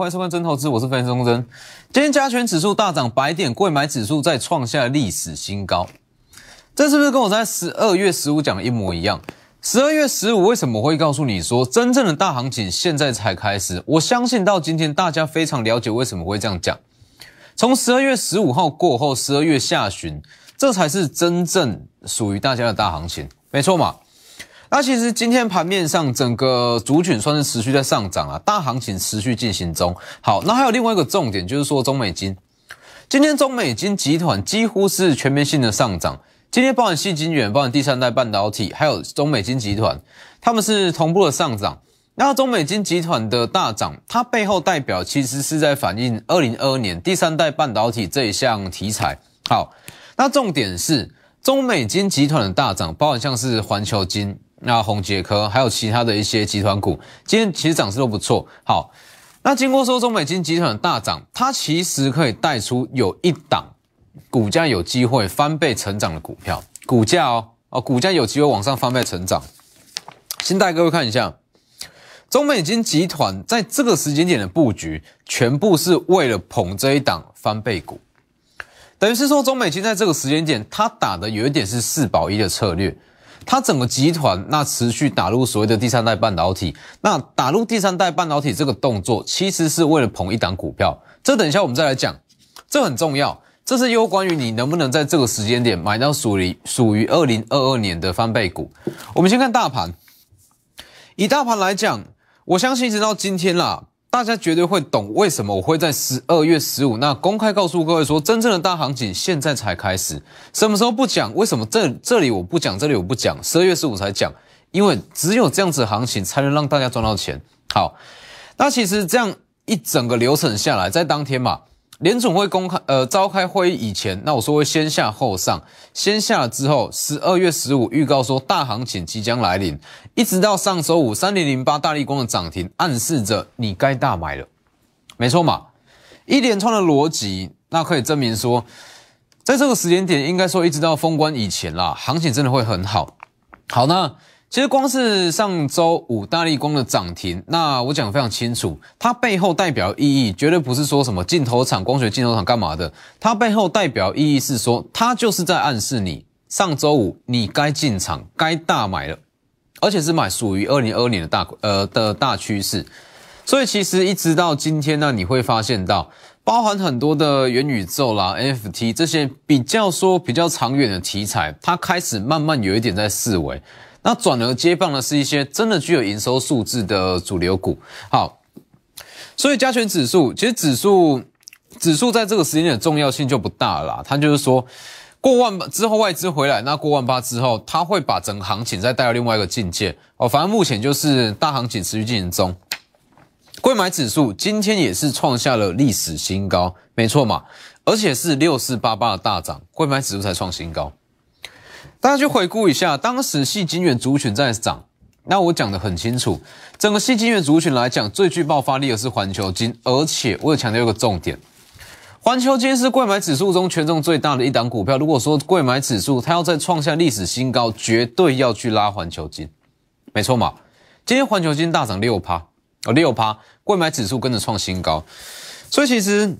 欢迎收看真投资，我是分析钟真。今天加权指数大涨百点，贵买指数再创下历史新高，这是不是跟我在十二月十五讲的一模一样？十二月十五为什么会告诉你说真正的大行情现在才开始？我相信到今天大家非常了解为什么会这样讲。从十二月十五号过后，十二月下旬，这才是真正属于大家的大行情，没错嘛？那其实今天盘面上整个族群算是持续在上涨啊，大行情持续进行中。好，那还有另外一个重点就是说中美金，今天中美金集团几乎是全面性的上涨。今天包含细金元、包含第三代半导体，还有中美金集团，他们是同步的上涨。那中美金集团的大涨，它背后代表其实是在反映二零二二年第三代半导体这一项题材。好，那重点是中美金集团的大涨，包含像是环球金、那宏杰科，还有其他的一些集团股，今天其实涨势都不错。好，那经过说中美金集团的大涨，它其实可以带出有一档。股价有机会翻倍成长的股票，股价哦哦，股价有机会往上翻倍成长。先带各位看一下，中美金集团在这个时间点的布局，全部是为了捧这一档翻倍股。等于是说，中美金在这个时间点，它打的有一点是四保一的策略，它整个集团那持续打入所谓的第三代半导体，那打入第三代半导体这个动作，其实是为了捧一档股票。这等一下我们再来讲，这很重要。这是有关于你能不能在这个时间点买到属于属于二零二二年的翻倍股。我们先看大盘，以大盘来讲，我相信直到今天啦，大家绝对会懂为什么我会在十二月十五那公开告诉各位说，真正的大行情现在才开始。什么时候不讲？为什么这这里我不讲，这里我不讲，十二月十五才讲？因为只有这样子的行情才能让大家赚到钱。好，那其实这样一整个流程下来，在当天嘛。联总会公开呃召开会议以前，那我说会先下后上，先下了之后，十二月十五预告说大行情即将来临，一直到上周五三零零八大力光的涨停，暗示着你该大买了，没错嘛，一连串的逻辑，那可以证明说，在这个时间点，应该说一直到封关以前啦，行情真的会很好，好那。其实光是上周五大力光的涨停，那我讲的非常清楚，它背后代表意义绝对不是说什么镜头厂、光学镜头厂干嘛的，它背后代表意义是说，它就是在暗示你上周五你该进场、该大买了，而且是买属于二零二二年的大呃的大趋势。所以其实一直到今天呢，你会发现到，包含很多的元宇宙啦、NFT 这些比较说比较长远的题材，它开始慢慢有一点在示威。那转而接棒的是一些真的具有营收数字的主流股。好，所以加权指数其实指数指数在这个时间点的重要性就不大了。它就是说过万之后外资回来，那过万八之后，它会把整个行情再带到另外一个境界。哦，反正目前就是大行情持续进行中。贵买指数今天也是创下了历史新高，没错嘛，而且是六四八八的大涨，贵买指数才创新高。大家去回顾一下，当时细金元族群在涨，那我讲的很清楚，整个细金元族群来讲，最具爆发力的是环球金，而且我有强调一个重点，环球金是贵买指数中权重最大的一档股票。如果说贵买指数它要再创下历史新高，绝对要去拉环球金，没错嘛？今天环球金大涨六趴，哦六趴，贵买指数跟着创新高，所以其实。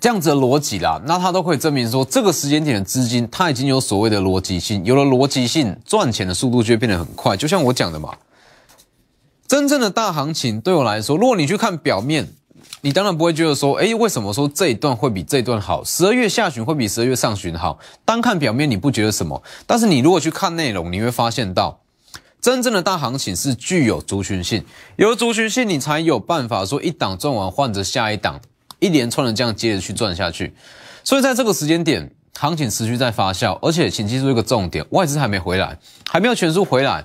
这样子的逻辑啦，那它都可以证明说，这个时间点的资金它已经有所谓的逻辑性，有了逻辑性，赚钱的速度就会变得很快。就像我讲的嘛，真正的大行情对我来说，如果你去看表面，你当然不会觉得说，哎，为什么说这一段会比这一段好？十二月下旬会比十二月上旬好？单看表面你不觉得什么，但是你如果去看内容，你会发现到，真正的大行情是具有族群性，有族群性，你才有办法说一档赚完换着下一档。一连串的这样接着去赚下去，所以在这个时间点，行情持续在发酵，而且请记住一个重点，外资还没回来，还没有全数回来。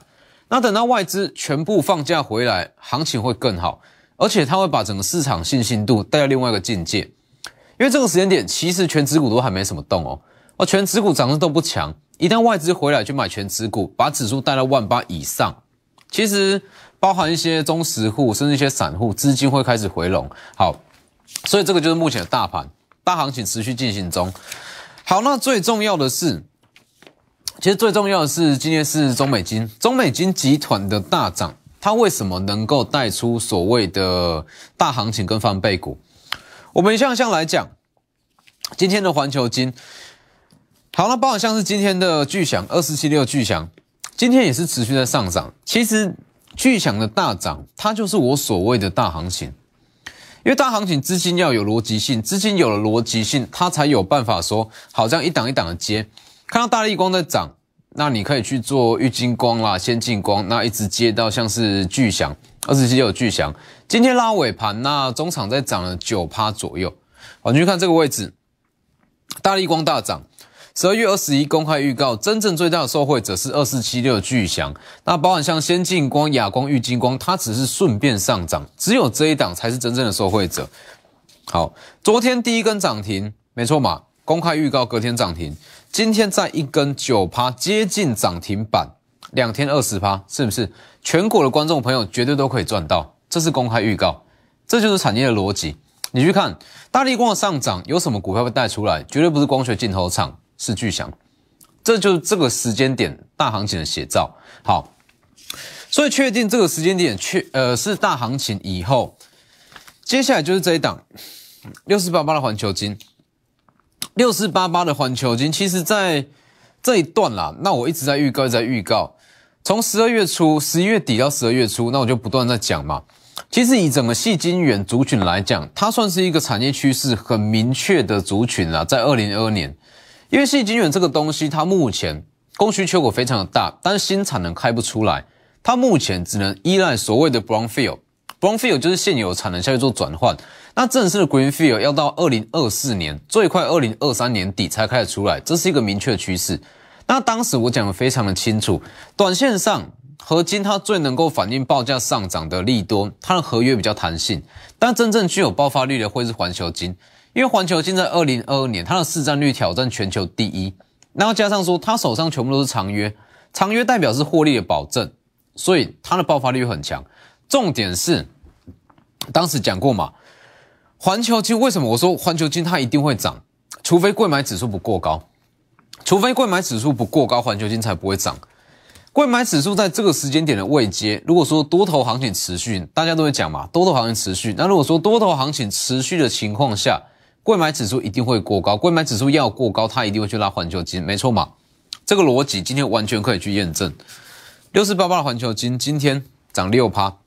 那等到外资全部放假回来，行情会更好，而且它会把整个市场信心度带到另外一个境界。因为这个时间点，其实全指股都还没什么动哦，而全指股涨势都不强。一旦外资回来去买全指股，把指数带到万八以上，其实包含一些中实户，甚至一些散户资金会开始回笼。好。所以这个就是目前的大盘大行情持续进行中。好，那最重要的是，其实最重要的是今天是中美金中美金集团的大涨，它为什么能够带出所谓的大行情跟翻倍股？我们一项项来讲，今天的环球金，好了，包含像是今天的巨响二四七六巨响，今天也是持续在上涨。其实巨响的大涨，它就是我所谓的大行情。因为大行情资金要有逻辑性，资金有了逻辑性，它才有办法说好像一档一档的接。看到大力光在涨，那你可以去做玉金光啦、先进光，那一直接到像是巨响，二十七有巨响。今天拉尾盘，那中场在涨了九趴左右。我们去看这个位置，大力光大涨。十二月二十一公开预告，真正最大的受惠者是二四七六巨翔。那包含像先进光、亚光、玉金光，它只是顺便上涨，只有这一档才是真正的受惠者。好，昨天第一根涨停，没错嘛？公开预告隔天涨停，今天再一根九趴，接近涨停板，两天二十趴，是不是？全国的观众朋友绝对都可以赚到，这是公开预告，这就是产业的逻辑。你去看大力光的上涨，有什么股票会带出来？绝对不是光学镜头厂。是巨响，这就是这个时间点大行情的写照。好，所以确定这个时间点确呃是大行情以后，接下来就是这一档六四八八的环球金，六四八八的环球金，其实在这一段啦，那我一直在预告，在预告，从十二月初、十一月底到十二月初，那我就不断在讲嘛。其实以整个细金源族群来讲，它算是一个产业趋势很明确的族群啦，在二零二二年。因为细晶圆这个东西，它目前供需缺口非常的大，但是新产能开不出来，它目前只能依赖所谓的 brownfield，brownfield 就是现有产能下去做转换。那正式的 greenfield 要到二零二四年，最快二零二三年底才开始出来，这是一个明确的趋势。那当时我讲的非常的清楚，短线上合金它最能够反映报价上涨的利多，它的合约比较弹性，但真正具有爆发力的会是环球金。因为环球金在二零二二年，它的市占率挑战全球第一，然后加上说它手上全部都是长约，长约代表是获利的保证，所以它的爆发力很强。重点是，当时讲过嘛，环球金为什么我说环球金它一定会涨，除非贵买指数不过高，除非贵买指数不过高，环球金才不会涨。贵买指数在这个时间点的位阶，如果说多头行情持续，大家都会讲嘛，多头行情持续。那如果说多头行情持续的情况下，贵买指数一定会过高，贵买指数要过高，它一定会去拉环球金，没错嘛？这个逻辑今天完全可以去验证。六四八八的环球金今天涨六趴，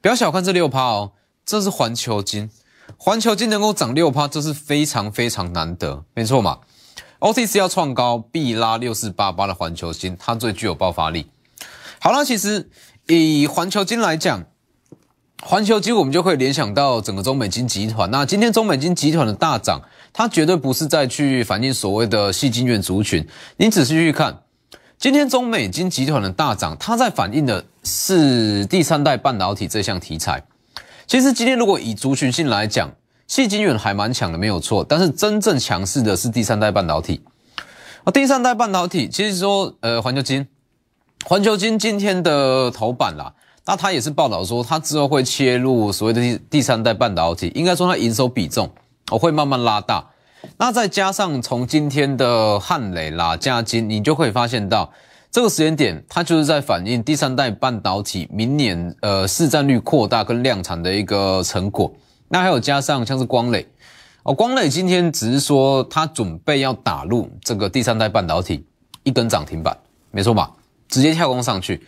不要小看这六趴哦，这是环球金，环球金能够涨六趴，这是非常非常难得，没错嘛？OTC 要创高，必拉六四八八的环球金，它最具有爆发力。好了，其实以环球金来讲。环球金，我们就可以联想到整个中美金集团。那今天中美金集团的大涨，它绝对不是在去反映所谓的细晶圆族群。你仔细去看，今天中美金集团的大涨，它在反映的是第三代半导体这项题材。其实今天如果以族群性来讲，细晶圆还蛮强的，没有错。但是真正强势的是第三代半导体。啊，第三代半导体，其实说，呃，环球金，环球金今天的头版啦。那他也是报道说，他之后会切入所谓的第第三代半导体，应该说它营收比重我会慢慢拉大。那再加上从今天的汉磊啦、加金，你就可以发现到这个时间点，它就是在反映第三代半导体明年呃市占率扩大跟量产的一个成果。那还有加上像是光磊哦，光磊今天只是说他准备要打入这个第三代半导体一根涨停板，没错吧？直接跳空上去。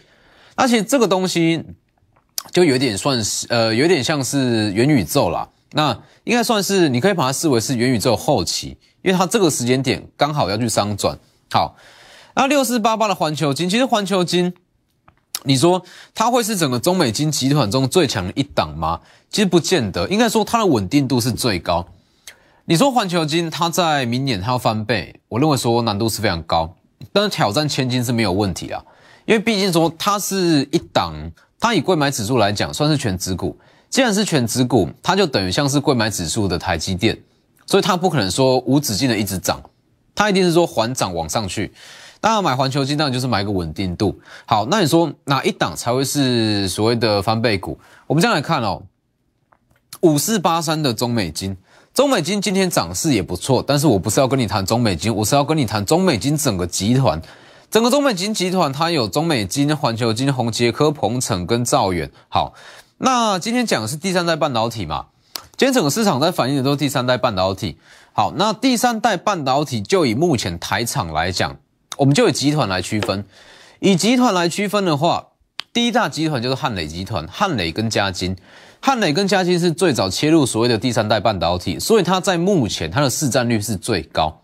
而且这个东西就有点算是呃，有点像是元宇宙啦。那应该算是你可以把它视为是元宇宙后期，因为它这个时间点刚好要去商转。好，那六四八八的环球金，其实环球金，你说它会是整个中美金集团中最强的一档吗？其实不见得，应该说它的稳定度是最高。你说环球金它在明年它要翻倍，我认为说难度是非常高，但是挑战千金是没有问题啊。因为毕竟说它是一档，它以贵买指数来讲算是全指股。既然是全指股，它就等于像是贵买指数的台积电，所以它不可能说无止境的一直涨，它一定是说缓涨往上去。当然买环球金当然就是买一个稳定度。好，那你说哪一档才会是所谓的翻倍股？我们这样来看哦，五四八三的中美金，中美金今天涨势也不错，但是我不是要跟你谈中美金，我是要跟你谈中美金整个集团。整个中美金集团它有中美金、环球金、宏杰科、鹏程跟兆远。好，那今天讲的是第三代半导体嘛？今天整个市场在反映的都是第三代半导体。好，那第三代半导体就以目前台厂来讲，我们就以集团来区分。以集团来区分的话，第一大集团就是汉磊集团，汉磊跟嘉金。汉磊跟嘉金是最早切入所谓的第三代半导体，所以它在目前它的市占率是最高，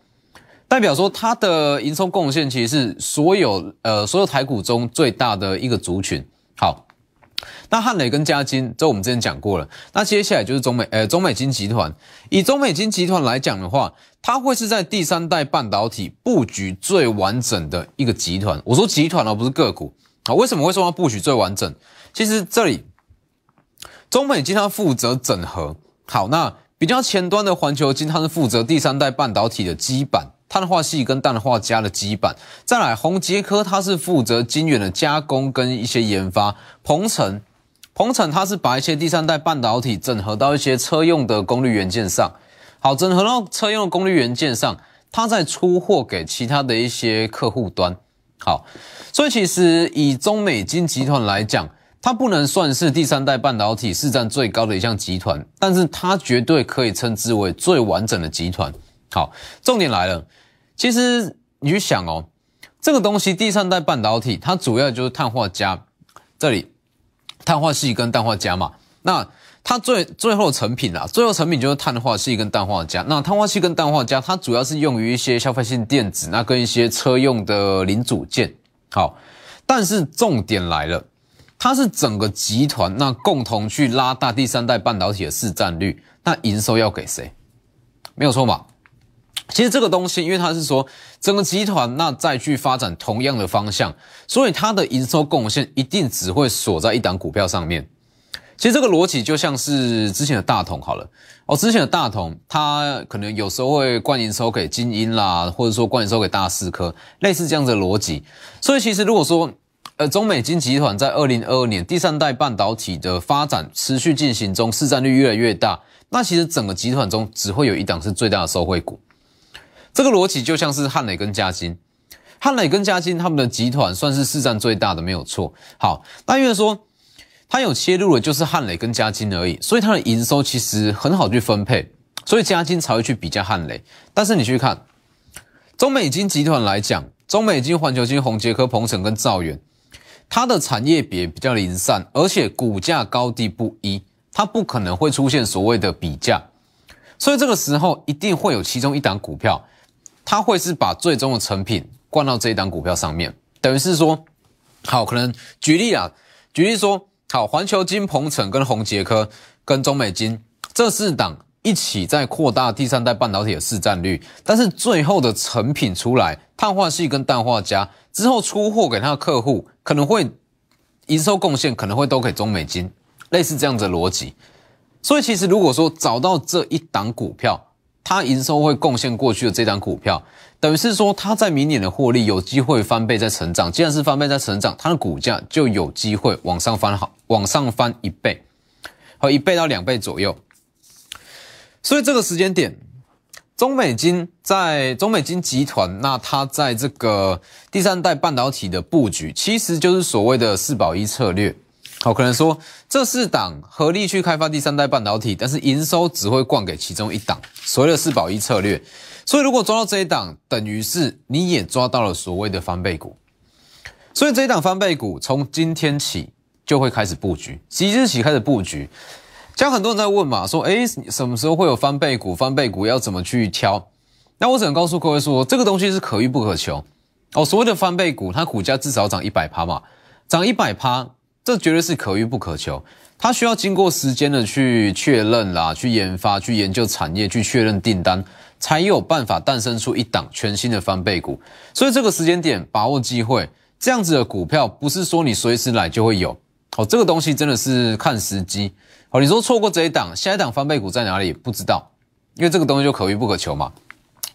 代表说它的营收贡献其实是所有呃所有台股中最大的一个族群。好，那汉磊跟嘉金，这我们之前讲过了。那接下来就是中美呃中美金集团，以中美金集团来讲的话，它会是在第三代半导体布局最完整的一个集团。我说集团而不是个股。啊，为什么会说它布局最完整？其实这里。中美金它负责整合，好，那比较前端的环球金它是负责第三代半导体的基板、碳化系跟氮化镓的基板。再来，宏杰科它是负责晶圆的加工跟一些研发。鹏程，鹏程它是把一些第三代半导体整合到一些车用的功率元件上，好，整合到车用的功率元件上，它再出货给其他的一些客户端。好，所以其实以中美金集团来讲。它不能算是第三代半导体市占最高的一项集团，但是它绝对可以称之为最完整的集团。好，重点来了，其实你去想哦，这个东西第三代半导体它主要就是碳化镓，这里碳化系跟氮化镓嘛，那它最最后成品啊，最后成品就是碳化系跟氮化镓。那碳化系跟氮化镓它主要是用于一些消费性电子，那跟一些车用的零组件。好，但是重点来了。它是整个集团那共同去拉大第三代半导体的市占率，那营收要给谁？没有错嘛？其实这个东西，因为它是说整个集团那再去发展同样的方向，所以它的营收贡献一定只会锁在一档股票上面。其实这个逻辑就像是之前的大同好了哦，之前的大同它可能有时候会灌营收给精英啦，或者说灌营收给大四科，类似这样的逻辑。所以其实如果说呃，中美金集团在二零二二年第三代半导体的发展持续进行中，市占率越来越大。那其实整个集团中只会有一档是最大的受惠股。这个逻辑就像是汉磊跟嘉金，汉磊跟嘉金他们的集团算是市占最大的，没有错。好，那因为说它有切入的就是汉磊跟嘉金而已，所以它的营收其实很好去分配，所以嘉金才会去比较汉磊。但是你去看中美金集团来讲，中美金、环球金、宏杰科、鹏程跟兆远。它的产业别比较零散，而且股价高低不一，它不可能会出现所谓的比价，所以这个时候一定会有其中一档股票，它会是把最终的成品灌到这一档股票上面，等于是说，好，可能举例啊，举例说，好，环球金、鹏程跟宏杰科跟中美金这四档。一起在扩大第三代半导体的市占率，但是最后的成品出来，碳化系跟氮化镓之后出货给他的客户，可能会营收贡献可能会都给中美金，类似这样的逻辑。所以其实如果说找到这一档股票，它营收会贡献过去的这张股票，等于是说它在明年的获利有机会翻倍在成长。既然是翻倍在成长，它的股价就有机会往上翻好，往上翻一倍，和一倍到两倍左右。所以这个时间点，中美金在中美金集团，那它在这个第三代半导体的布局，其实就是所谓的四保一策略。好，可能说这四档合力去开发第三代半导体，但是营收只会灌给其中一档，所谓的四保一策略。所以如果抓到这一档，等于是你也抓到了所谓的翻倍股。所以这一档翻倍股从今天起就会开始布局，即日起开始布局。像很多人在问嘛，说哎，什么时候会有翻倍股？翻倍股要怎么去挑？那我只能告诉各位说，这个东西是可遇不可求哦。所谓的翻倍股，它股价至少涨一百趴嘛，涨一百趴，这绝对是可遇不可求。它需要经过时间的去确认啦，去研发、去研究产业、去确认订单，才有办法诞生出一档全新的翻倍股。所以这个时间点把握机会，这样子的股票不是说你随时来就会有哦。这个东西真的是看时机。好，你说错过这一档，下一档翻倍股在哪里？不知道，因为这个东西就可遇不可求嘛。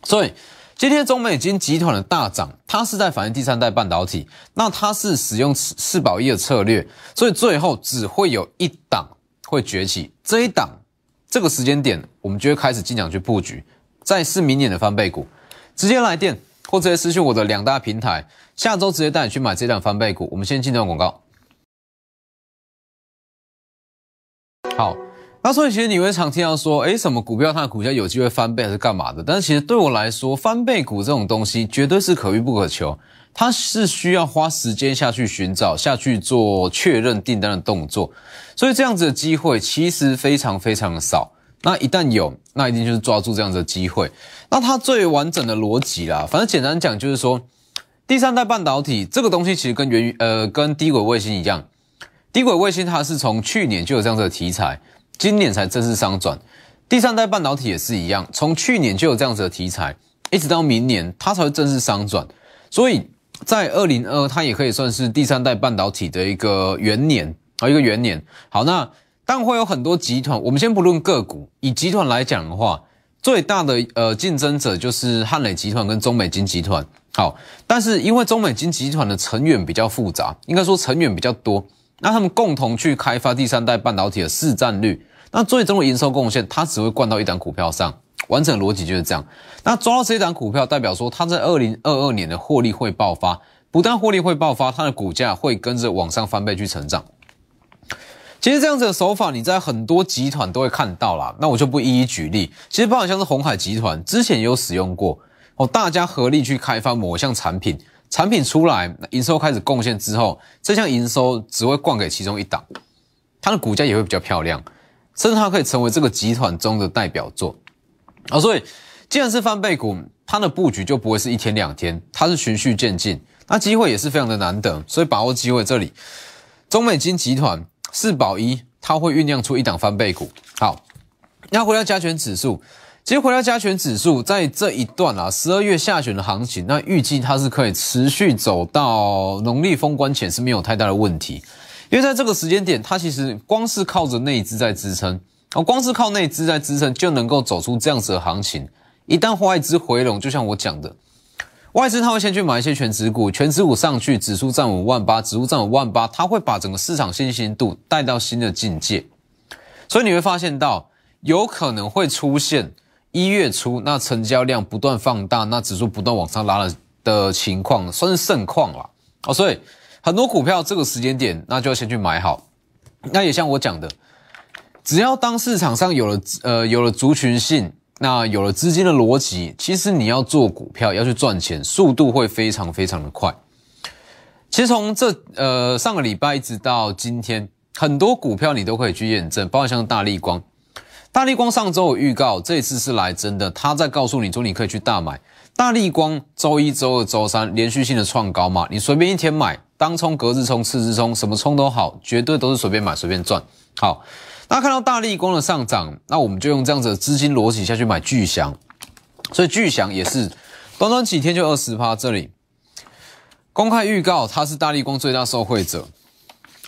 所以今天中美金集团的大涨，它是在反映第三代半导体，那它是使用四四保一的策略，所以最后只会有一档会崛起。这一档这个时间点，我们就会开始进场去布局，再是明年的翻倍股。直接来电或直接私讯我的两大平台，下周直接带你去买这档翻倍股。我们先进段广告。好，那所以其实你会常听到说，诶，什么股票它的股价有机会翻倍还是干嘛的？但是其实对我来说，翻倍股这种东西绝对是可遇不可求，它是需要花时间下去寻找、下去做确认订单的动作，所以这样子的机会其实非常非常的少。那一旦有，那一定就是抓住这样子的机会。那它最完整的逻辑啦，反正简单讲就是说，第三代半导体这个东西其实跟原呃跟低轨卫星一样。低轨卫星它是从去年就有这样子的题材，今年才正式商转。第三代半导体也是一样，从去年就有这样子的题材，一直到明年它才会正式商转。所以在二零二，它也可以算是第三代半导体的一个元年啊，一个元年。好，那但会有很多集团，我们先不论个股，以集团来讲的话，最大的呃竞争者就是汉磊集团跟中美金集团。好，但是因为中美金集团的成员比较复杂，应该说成员比较多。那他们共同去开发第三代半导体的市占率，那最终的营收贡献，它只会灌到一档股票上，完整逻辑就是这样。那抓到这一档股票，代表说它在二零二二年的获利会爆发，不但获利会爆发，它的股价会跟着往上翻倍去成长。其实这样子的手法，你在很多集团都会看到啦，那我就不一一举例。其实包括像是红海集团之前也有使用过哦，大家合力去开发某项产品。产品出来，营收开始贡献之后，这项营收只会灌给其中一档，它的股价也会比较漂亮，甚至它可以成为这个集团中的代表作。啊，所以既然是翻倍股，它的布局就不会是一天两天，它是循序渐进，那机会也是非常的难得，所以把握机会。这里中美金集团四保一，它会酝酿出一档翻倍股。好，那回到加权指数。其实回到加权指数，在这一段啊，十二月下旬的行情，那预计它是可以持续走到农历封关前是没有太大的问题，因为在这个时间点，它其实光是靠着内资在支撑，哦，光是靠内资在支撑就能够走出这样子的行情。一旦外资回笼，就像我讲的，外资他会先去买一些全指股，全指股上去，指数站五万八，指数站五万八，它会把整个市场信心度带到新的境界，所以你会发现到有可能会出现。一月初，那成交量不断放大，那指数不断往上拉了的情况，算是盛况了哦。所以很多股票这个时间点，那就要先去买好。那也像我讲的，只要当市场上有了呃有了族群性，那有了资金的逻辑，其实你要做股票要去赚钱，速度会非常非常的快。其实从这呃上个礼拜一直到今天，很多股票你都可以去验证，包括像大立光。大力光上周有预告，这次是来真的。他在告诉你说，你可以去大买大力光。周一周二周三连续性的创高嘛，你随便一天买，当冲、隔日冲、次日冲，什么冲都好，绝对都是随便买随便赚。好，那看到大力光的上涨，那我们就用这样子的资金逻辑下去买巨翔。所以巨翔也是短短几天就二十趴。这里公开预告，它是大力光最大受惠者。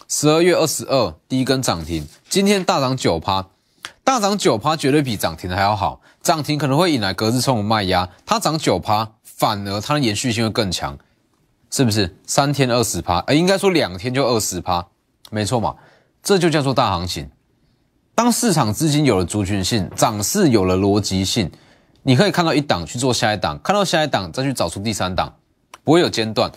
十二月二十二第一根涨停，今天大涨九趴。大涨九趴，绝对比涨停的还要好。涨停可能会引来隔日冲的卖压，它涨九趴，反而它的延续性会更强，是不是？三天二十趴，呃，应该说两天就二十趴，没错嘛？这就叫做大行情。当市场资金有了族群性，涨势有了逻辑性，你可以看到一档去做下一档，看到下一档再去找出第三档，不会有间断。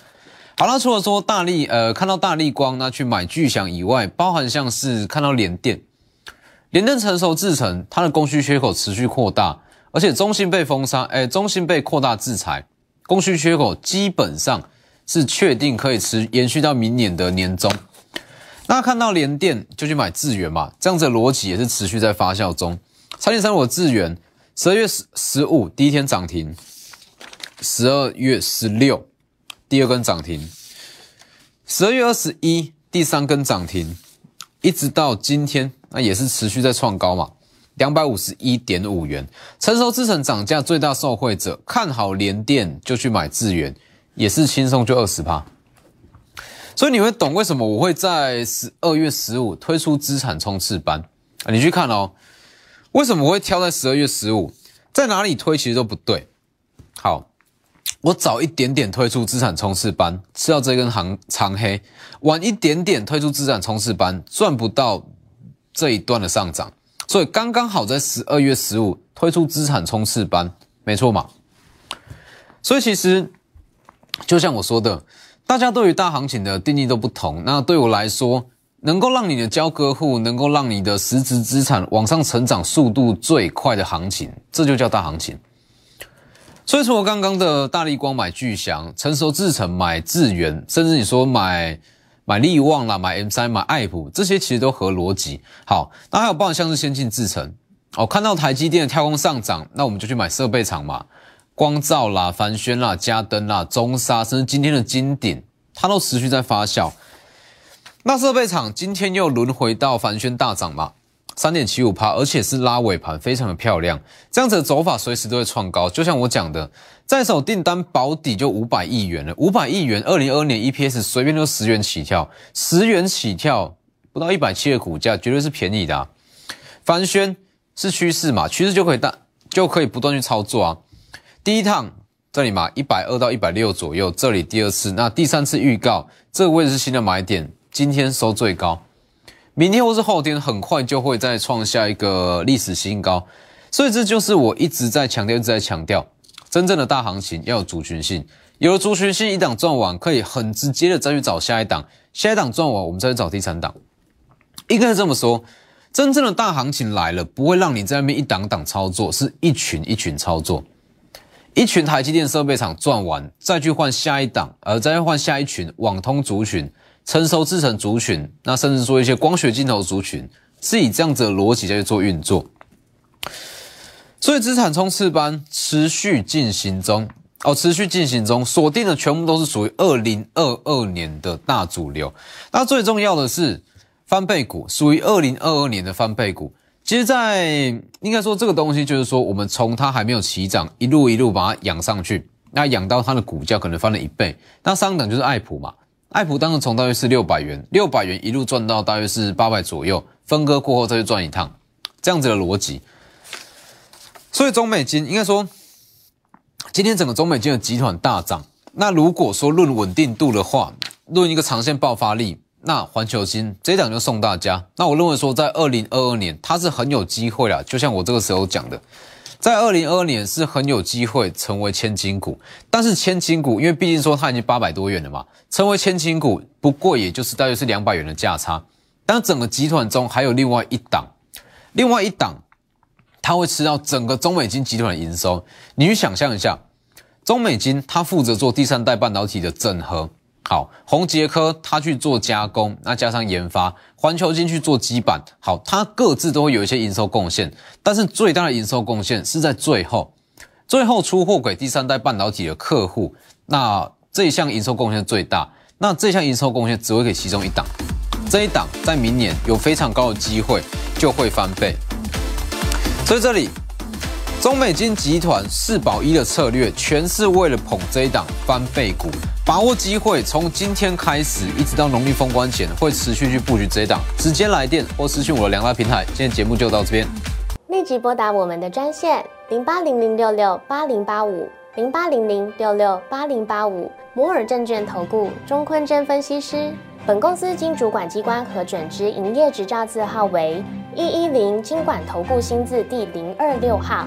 好了，除了说大力，呃，看到大力光那去买巨响以外，包含像是看到联电。联电成熟制程，它的供需缺口持续扩大，而且中芯被封杀，哎，中芯被扩大制裁，供需缺口基本上是确定可以持延续到明年的年中。那看到联电就去买智源嘛，这样子的逻辑也是持续在发酵中。三点三五智源，十二月十十五第一天涨停，十二月十六第二根涨停，十二月二十一第三根涨停，一直到今天。那也是持续在创高嘛，两百五十一点五元，成熟资产涨价最大受惠者，看好联电就去买智源，也是轻松就二十趴。所以你会懂为什么我会在十二月十五推出资产冲刺班啊？你去看哦，为什么我会挑在十二月十五？在哪里推其实都不对。好，我早一点点推出资产冲刺班，吃到这根行长黑；晚一点点推出资产冲刺班，赚不到。这一段的上涨，所以刚刚好在十二月十五推出资产冲刺班，没错嘛？所以其实就像我说的，大家对于大行情的定义都不同。那对我来说，能够让你的交割户，能够让你的实质资产往上成长速度最快的行情，这就叫大行情。所以说我刚刚的大力光买巨翔，成熟制成买智源，甚至你说买买力旺啦，买 M 三，买爱普，这些其实都合逻辑。好，那还有包含像是先进制成，哦，看到台积电的跳空上涨，那我们就去买设备厂嘛，光照啦、凡轩啦、嘉登啦、中沙，甚至今天的金鼎，它都持续在发酵。那设备厂今天又轮回到凡轩大涨嘛，三点七五趴，而且是拉尾盘，非常的漂亮。这样子的走法随时都会创高，就像我讲的，在手订单保底就五百亿元了，五百亿元，二零二二年 EPS 随便都十元起跳，十元起跳不到一百七的股价，绝对是便宜的。啊。凡轩是趋势嘛，趋势就可以大就可以不断去操作啊。第一趟这里嘛，一百二到一百六左右，这里第二次，那第三次预告，这个位置是新的买点。今天收最高，明天或是后天很快就会再创下一个历史新高，所以这就是我一直在强调、一直在强调，真正的大行情要有族群性，有了族群性，一档赚完可以很直接的再去找下一档，下一档赚完我们再去找第三档。应该是这么说，真正的大行情来了，不会让你在那边一档档操作，是一群一群操作，一群台积电设备厂赚完，再去换下一档，而再去换下一群网通族群。成熟制成族群，那甚至说一些光学镜头族群，是以这样子的逻辑在去做运作，所以资产冲刺班持续进行中哦，持续进行中，锁定的全部都是属于二零二二年的大主流。那最重要的是翻倍股，属于二零二二年的翻倍股。其实，在应该说这个东西就是说，我们从它还没有起涨，一路一路把它养上去，那养到它的股价可能翻了一倍。那上等就是爱普嘛。爱普当时从大约是六百元，六百元一路赚到大约是八百左右，分割过后再去赚一趟，这样子的逻辑。所以中美金应该说，今天整个中美金的集团大涨。那如果说论稳定度的话，论一个长线爆发力，那环球金这一档就送大家。那我认为说，在二零二二年它是很有机会啦，就像我这个时候讲的。在二零二二年是很有机会成为千金股，但是千金股因为毕竟说它已经八百多元了嘛，成为千金股不过也就是大约是两百元的价差。但整个集团中还有另外一档，另外一档，它会吃到整个中美金集团的营收。你去想象一下，中美金它负责做第三代半导体的整合。好，宏杰科他去做加工，那加上研发，环球金去做基板，好，它各自都会有一些营收贡献，但是最大的营收贡献是在最后，最后出货给第三代半导体的客户，那这一项营收贡献最大，那这项营收贡献只会给其中一档，这一档在明年有非常高的机会就会翻倍，所以这里。中美金集团四保一的策略，全是为了捧这一档翻倍股，把握机会，从今天开始一直到农历封关前，会持续去布局这一档。直接来电或私讯我的两大平台。今天节目就到这边，立即拨打我们的专线零八零零六六八零八五零八零零六六八零八五摩尔证券投顾钟坤真分析师。本公司经主管机关核准之营业执照字号为一一零金管投顾新字第零二六号。